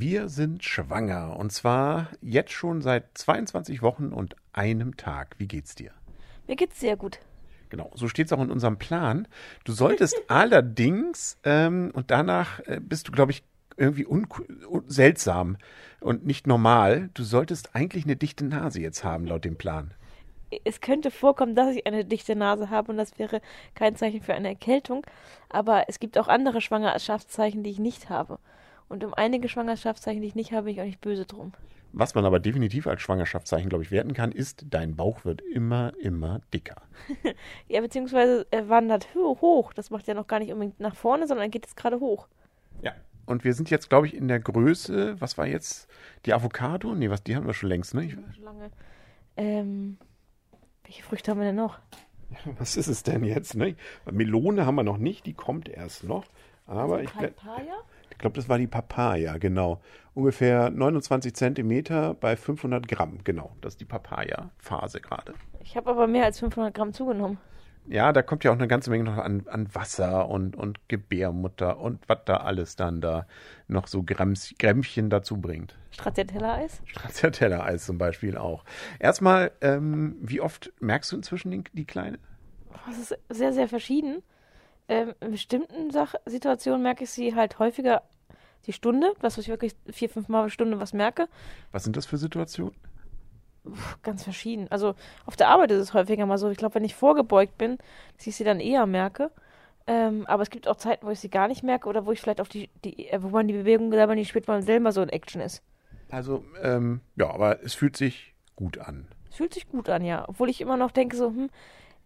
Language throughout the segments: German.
Wir sind schwanger und zwar jetzt schon seit 22 Wochen und einem Tag. Wie geht's dir? Mir geht's sehr gut. Genau, so steht es auch in unserem Plan. Du solltest allerdings, ähm, und danach äh, bist du, glaube ich, irgendwie un seltsam und nicht normal. Du solltest eigentlich eine dichte Nase jetzt haben, laut dem Plan. Es könnte vorkommen, dass ich eine dichte Nase habe und das wäre kein Zeichen für eine Erkältung. Aber es gibt auch andere Schwangerschaftszeichen, die ich nicht habe. Und um einige Schwangerschaftszeichen, die ich nicht habe, bin ich auch nicht böse drum. Was man aber definitiv als Schwangerschaftszeichen, glaube ich, werten kann, ist, dein Bauch wird immer, immer dicker. ja, beziehungsweise er wandert hoch. Das macht ja noch gar nicht unbedingt nach vorne, sondern geht es gerade hoch. Ja. Und wir sind jetzt, glaube ich, in der Größe, was war jetzt? Die Avocado? Nee, was, die haben wir schon längst, ne? Ich, schon lange. Ähm, welche Früchte haben wir denn noch? Ja, was ist es denn jetzt, ne? Melone haben wir noch nicht, die kommt erst noch. Aber also ich. Papaya? Ich glaube, das war die Papaya, genau. Ungefähr 29 Zentimeter bei 500 Gramm, genau. Das ist die Papaya-Phase gerade. Ich habe aber mehr als 500 Gramm zugenommen. Ja, da kommt ja auch eine ganze Menge noch an, an Wasser und, und Gebärmutter und was da alles dann da noch so Gräms, Grämmchen dazu bringt. Stracciatella-Eis? Stracciatella-Eis zum Beispiel auch. Erstmal, ähm, wie oft merkst du inzwischen die, die Kleine? Das ist sehr, sehr verschieden. Ähm, in bestimmten Sach Situationen merke ich sie halt häufiger die Stunde, dass ich wirklich vier, fünf Mal eine Stunde was merke. Was sind das für Situationen? ganz verschieden. Also auf der Arbeit ist es häufiger mal so. Ich glaube, wenn ich vorgebeugt bin, dass ich sie dann eher merke. Ähm, aber es gibt auch Zeiten, wo ich sie gar nicht merke oder wo ich vielleicht auf die, die äh, wo man die Bewegung selber nicht spürt, weil man selber so in Action ist. Also, ähm, ja, aber es fühlt sich gut an. Es fühlt sich gut an, ja. Obwohl ich immer noch denke, so, hm,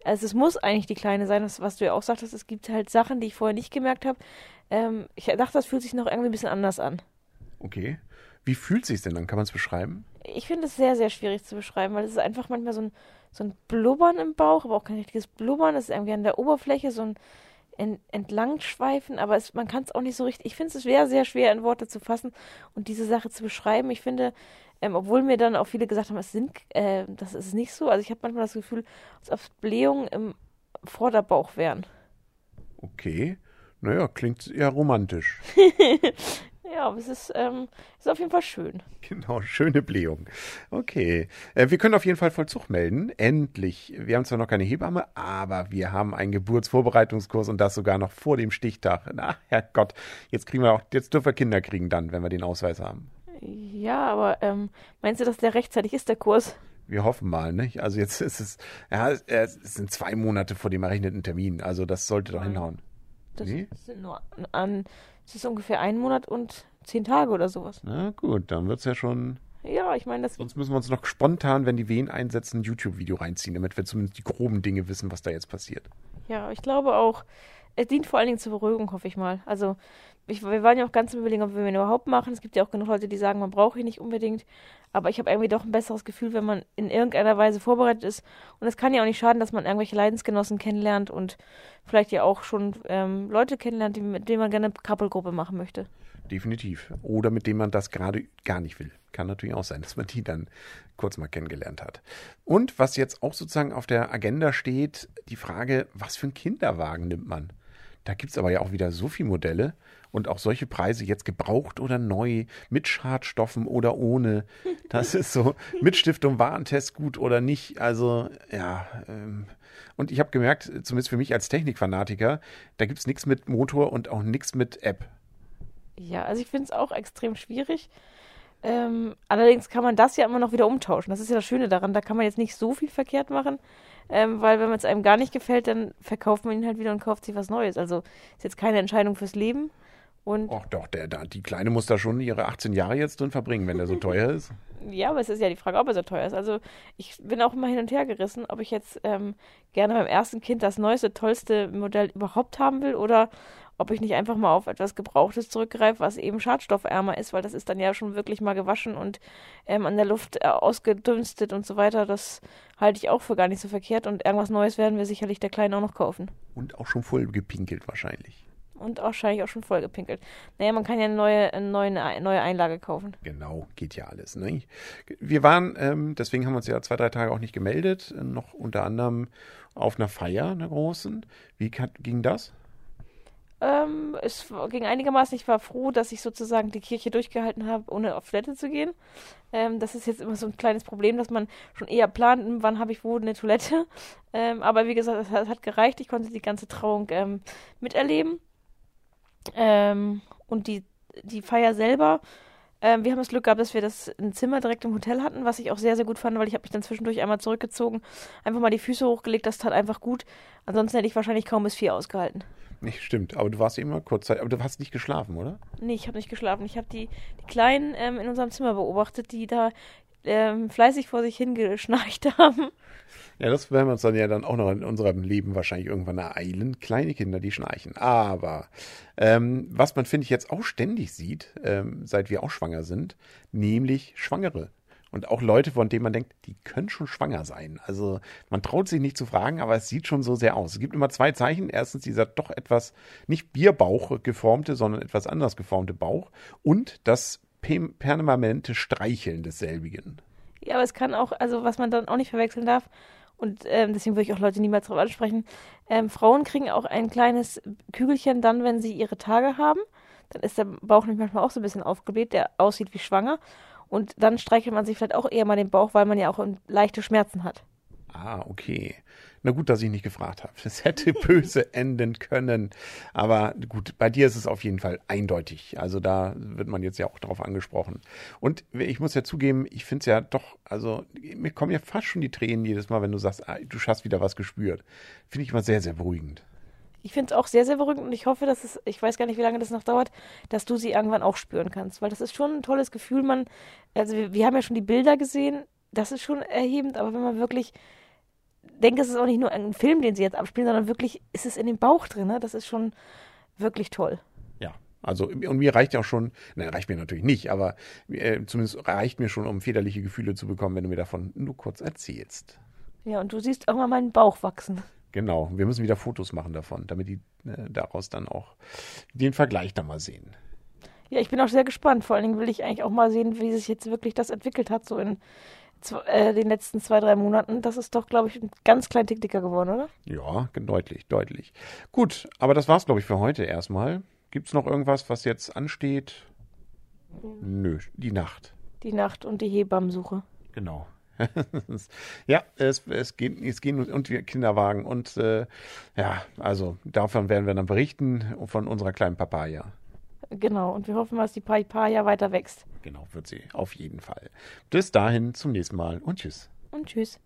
also es muss eigentlich die Kleine sein, was, was du ja auch sagtest, es gibt halt Sachen, die ich vorher nicht gemerkt habe. Ähm, ich dachte, das fühlt sich noch irgendwie ein bisschen anders an. Okay. Wie fühlt sich denn dann? Kann man es beschreiben? Ich finde es sehr, sehr schwierig zu beschreiben, weil es ist einfach manchmal so ein, so ein Blubbern im Bauch, aber auch kein richtiges Blubbern. Es ist irgendwie an der Oberfläche so ein ent entlangschweifen, aber es, man kann es auch nicht so richtig. Ich finde es sehr, sehr schwer in Worte zu fassen und diese Sache zu beschreiben. Ich finde, ähm, obwohl mir dann auch viele gesagt haben, es sind, äh, das ist nicht so. Also ich habe manchmal das Gefühl, als ob Blähungen im Vorderbauch wären. Okay. Naja, klingt ja romantisch. ja, aber es ist, ähm, ist auf jeden Fall schön. Genau, schöne Blähung. Okay. Äh, wir können auf jeden Fall Vollzug melden. Endlich. Wir haben zwar noch keine Hebamme, aber wir haben einen Geburtsvorbereitungskurs und das sogar noch vor dem Stichtag. Na, Herrgott, jetzt kriegen wir auch, jetzt dürfen wir Kinder kriegen dann, wenn wir den Ausweis haben. Ja, aber ähm, meinst du, dass der rechtzeitig ist, der Kurs? Wir hoffen mal, nicht? Also jetzt ist es, ja, es sind zwei Monate vor dem errechneten Termin, also das sollte doch hinhauen. Das nee? sind nur an, es ist ungefähr ein Monat und zehn Tage oder sowas. Na gut, dann wird es ja schon. Ja, ich meine, das. Sonst müssen wir uns noch spontan, wenn die Wehen einsetzen, ein YouTube-Video reinziehen, damit wir zumindest die groben Dinge wissen, was da jetzt passiert. Ja, ich glaube auch, es dient vor allen Dingen zur Beruhigung, hoffe ich mal. Also, ich, wir waren ja auch ganz im Überlegen, ob wir ihn überhaupt machen. Es gibt ja auch genug Leute, die sagen, man braucht ihn nicht unbedingt. Aber ich habe irgendwie doch ein besseres Gefühl, wenn man in irgendeiner Weise vorbereitet ist. Und es kann ja auch nicht schaden, dass man irgendwelche Leidensgenossen kennenlernt und vielleicht ja auch schon ähm, Leute kennenlernt, die, mit denen man gerne eine Couple-Gruppe machen möchte. Definitiv. Oder mit denen man das gerade gar nicht will. Kann natürlich auch sein, dass man die dann kurz mal kennengelernt hat. Und was jetzt auch sozusagen auf der Agenda steht, die Frage, was für einen Kinderwagen nimmt man? Da gibt es aber ja auch wieder so viele Modelle und auch solche Preise jetzt gebraucht oder neu, mit Schadstoffen oder ohne. Das ist so, mit Stiftung Warentest gut oder nicht. Also, ja. Ähm, und ich habe gemerkt, zumindest für mich als Technikfanatiker, da gibt es nichts mit Motor und auch nichts mit App. Ja, also ich finde es auch extrem schwierig. Ähm, allerdings kann man das ja immer noch wieder umtauschen. Das ist ja das Schöne daran. Da kann man jetzt nicht so viel verkehrt machen, ähm, weil wenn es einem gar nicht gefällt, dann verkauft man ihn halt wieder und kauft sich was Neues. Also ist jetzt keine Entscheidung fürs Leben. Und Ach doch, der, der, die Kleine muss da schon ihre 18 Jahre jetzt drin verbringen, wenn der so teuer ist. Ja, aber es ist ja die Frage, ob er so teuer ist. Also ich bin auch immer hin und her gerissen, ob ich jetzt ähm, gerne beim ersten Kind das neueste, tollste Modell überhaupt haben will oder ob ich nicht einfach mal auf etwas Gebrauchtes zurückgreife, was eben schadstoffärmer ist, weil das ist dann ja schon wirklich mal gewaschen und ähm, an der Luft äh, ausgedünstet und so weiter. Das halte ich auch für gar nicht so verkehrt und irgendwas Neues werden wir sicherlich der Kleine auch noch kaufen. Und auch schon voll gepinkelt wahrscheinlich. Und wahrscheinlich auch schon voll gepinkelt. Naja, man kann ja eine neue, eine neue, neue Einlage kaufen. Genau, geht ja alles. Ne? Wir waren, ähm, deswegen haben wir uns ja zwei, drei Tage auch nicht gemeldet, noch unter anderem auf einer Feier, einer großen. Wie ging das? Ähm, es ging einigermaßen. Ich war froh, dass ich sozusagen die Kirche durchgehalten habe, ohne auf Toilette zu gehen. Ähm, das ist jetzt immer so ein kleines Problem, dass man schon eher plant, hm, wann habe ich wo eine Toilette. Ähm, aber wie gesagt, es hat, hat, gereicht. Ich konnte die ganze Trauung ähm, miterleben. Ähm, und die, die Feier selber ähm, wir haben das Glück gehabt, dass wir das ein Zimmer direkt im Hotel hatten, was ich auch sehr, sehr gut fand, weil ich habe mich dann zwischendurch einmal zurückgezogen, einfach mal die Füße hochgelegt, das tat einfach gut. Ansonsten hätte ich wahrscheinlich kaum bis vier ausgehalten. Nicht stimmt, aber du warst immer kurz Zeit, aber du hast nicht geschlafen, oder? Nee, ich habe nicht geschlafen. Ich habe die, die Kleinen ähm, in unserem Zimmer beobachtet, die da ähm, fleißig vor sich hingeschnarcht haben. Ja, das werden wir uns dann ja dann auch noch in unserem Leben wahrscheinlich irgendwann ereilen. Kleine Kinder, die schnarchen. Aber ähm, was man, finde ich, jetzt auch ständig sieht, ähm, seit wir auch schwanger sind, nämlich Schwangere. Und auch Leute, von denen man denkt, die können schon schwanger sein. Also man traut sich nicht zu fragen, aber es sieht schon so sehr aus. Es gibt immer zwei Zeichen. Erstens dieser doch etwas, nicht Bierbauch geformte, sondern etwas anders geformte Bauch. Und das permanente Streicheln desselbigen. Ja, aber es kann auch, also was man dann auch nicht verwechseln darf, und ähm, deswegen würde ich auch Leute niemals darauf ansprechen, ähm, Frauen kriegen auch ein kleines Kügelchen dann, wenn sie ihre Tage haben. Dann ist der Bauch nämlich manchmal auch so ein bisschen aufgebläht, der aussieht wie schwanger. Und dann streichelt man sich vielleicht auch eher mal den Bauch, weil man ja auch leichte Schmerzen hat. Ah, okay. Na gut, dass ich nicht gefragt habe. Es hätte böse enden können. Aber gut, bei dir ist es auf jeden Fall eindeutig. Also da wird man jetzt ja auch drauf angesprochen. Und ich muss ja zugeben, ich finde es ja doch, also mir kommen ja fast schon die Tränen jedes Mal, wenn du sagst, ah, du hast wieder was gespürt. Finde ich immer sehr, sehr beruhigend. Ich finde es auch sehr, sehr beruhigend und ich hoffe, dass es, ich weiß gar nicht, wie lange das noch dauert, dass du sie irgendwann auch spüren kannst. Weil das ist schon ein tolles Gefühl. Man, also wir, wir haben ja schon die Bilder gesehen, das ist schon erhebend, aber wenn man wirklich denke, es ist auch nicht nur ein Film, den sie jetzt abspielen, sondern wirklich ist es in dem Bauch drin. Ne? Das ist schon wirklich toll. Ja, also und mir reicht ja auch schon, nein, reicht mir natürlich nicht, aber äh, zumindest reicht mir schon, um väterliche Gefühle zu bekommen, wenn du mir davon nur kurz erzählst. Ja, und du siehst irgendwann meinen Bauch wachsen. Genau, wir müssen wieder Fotos machen davon, damit die äh, daraus dann auch den Vergleich dann mal sehen. Ja, ich bin auch sehr gespannt. Vor allen Dingen will ich eigentlich auch mal sehen, wie sich jetzt wirklich das entwickelt hat, so in äh, den letzten zwei, drei Monaten, das ist doch, glaube ich, ein ganz klein Tick dicker geworden, oder? Ja, deutlich, deutlich. Gut, aber das war's, glaube ich, für heute erstmal. Gibt es noch irgendwas, was jetzt ansteht? Nö, die Nacht. Die Nacht und die Hebammensuche. Genau. ja, es, es, geht, es gehen und wir Kinderwagen und äh, ja, also davon werden wir dann berichten von unserer kleinen Papaya. Genau, und wir hoffen, dass die Papaya weiter wächst. Genau, wird sie, auf jeden Fall. Bis dahin, zum nächsten Mal und tschüss. Und tschüss.